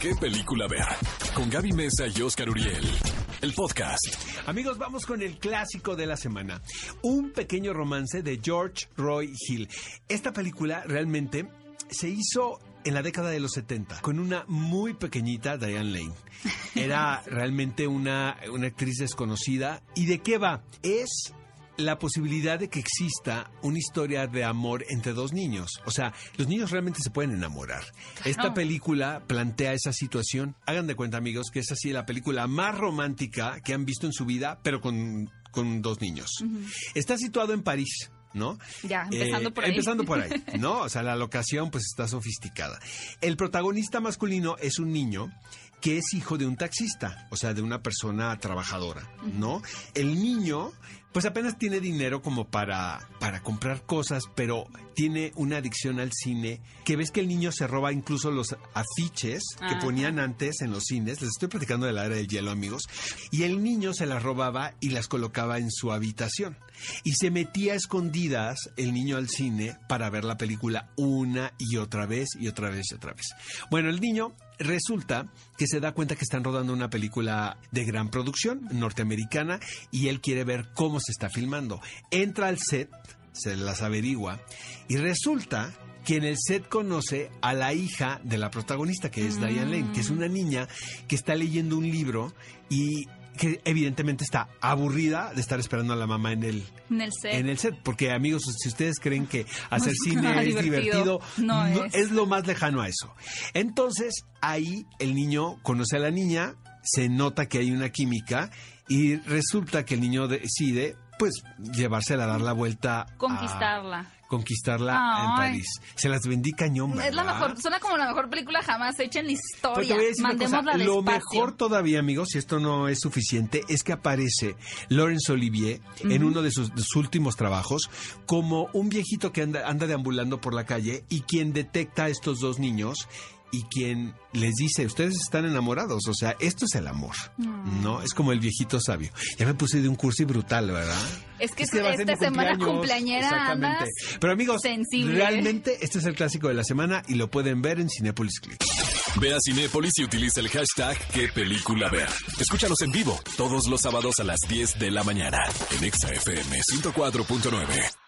qué película ver. Con Gaby Mesa y Oscar Uriel. El podcast. Amigos, vamos con el clásico de la semana. Un pequeño romance de George Roy Hill. Esta película realmente se hizo en la década de los 70 con una muy pequeñita Diane Lane. Era realmente una, una actriz desconocida. ¿Y de qué va? Es la posibilidad de que exista una historia de amor entre dos niños. O sea, los niños realmente se pueden enamorar. Esta película plantea esa situación. Hagan de cuenta, amigos, que es así la película más romántica que han visto en su vida, pero con, con dos niños. Está situado en París. ¿No? Ya, empezando por ahí. Empezando por ahí, ¿no? O sea, la locación pues está sofisticada. El protagonista masculino es un niño que es hijo de un taxista, o sea, de una persona trabajadora, ¿no? El niño pues apenas tiene dinero como para, para comprar cosas, pero tiene una adicción al cine, que ves que el niño se roba incluso los afiches que ponían antes en los cines, les estoy platicando de la era del hielo, amigos, y el niño se las robaba y las colocaba en su habitación. Y se metía a escondidas el niño al cine para ver la película una y otra vez y otra vez y otra vez. Bueno, el niño resulta que se da cuenta que están rodando una película de gran producción norteamericana y él quiere ver cómo se está filmando. Entra al set, se las averigua y resulta que en el set conoce a la hija de la protagonista, que es Diane Lane, que es una niña que está leyendo un libro y que evidentemente está aburrida de estar esperando a la mamá en el, En el set. en el set. Porque amigos, si ustedes creen que hacer es cine es divertido, divertido, no es. lo más lejano a eso. Entonces, ahí el niño conoce a la niña, se nota que hay una química y resulta que el niño decide, pues, llevársela a dar la vuelta. a- Conquistarla. conquistarla en. París. Se las vendí cañón, Es la mejor, suena como la mejor película jamás hecha en la historia. voy a decir una cosa, Mandémosla Lo mejor todavía, amigos, si esto no es suficiente, es que aparece Laurence Olivier en uno de sus, de sus últimos trabajos como un viejito que anda, anda deambulando por la calle y quien detecta a estos dos niños y quien les dice, ustedes están enamorados, o sea, esto es el amor, ¿no? Es como el viejito sabio. Ya me puse de un cursi brutal, ¿verdad? Es que ser esta semana cumpleañera Exactamente. andas Pero amigos, sensible. realmente este es el clásico de la semana y lo pueden ver en Cinepolis Click. Ve a Cinépolis y utiliza el hashtag qué película ver. Escúchanos en vivo todos los sábados a las 10 de la mañana en Exa FM 104.9.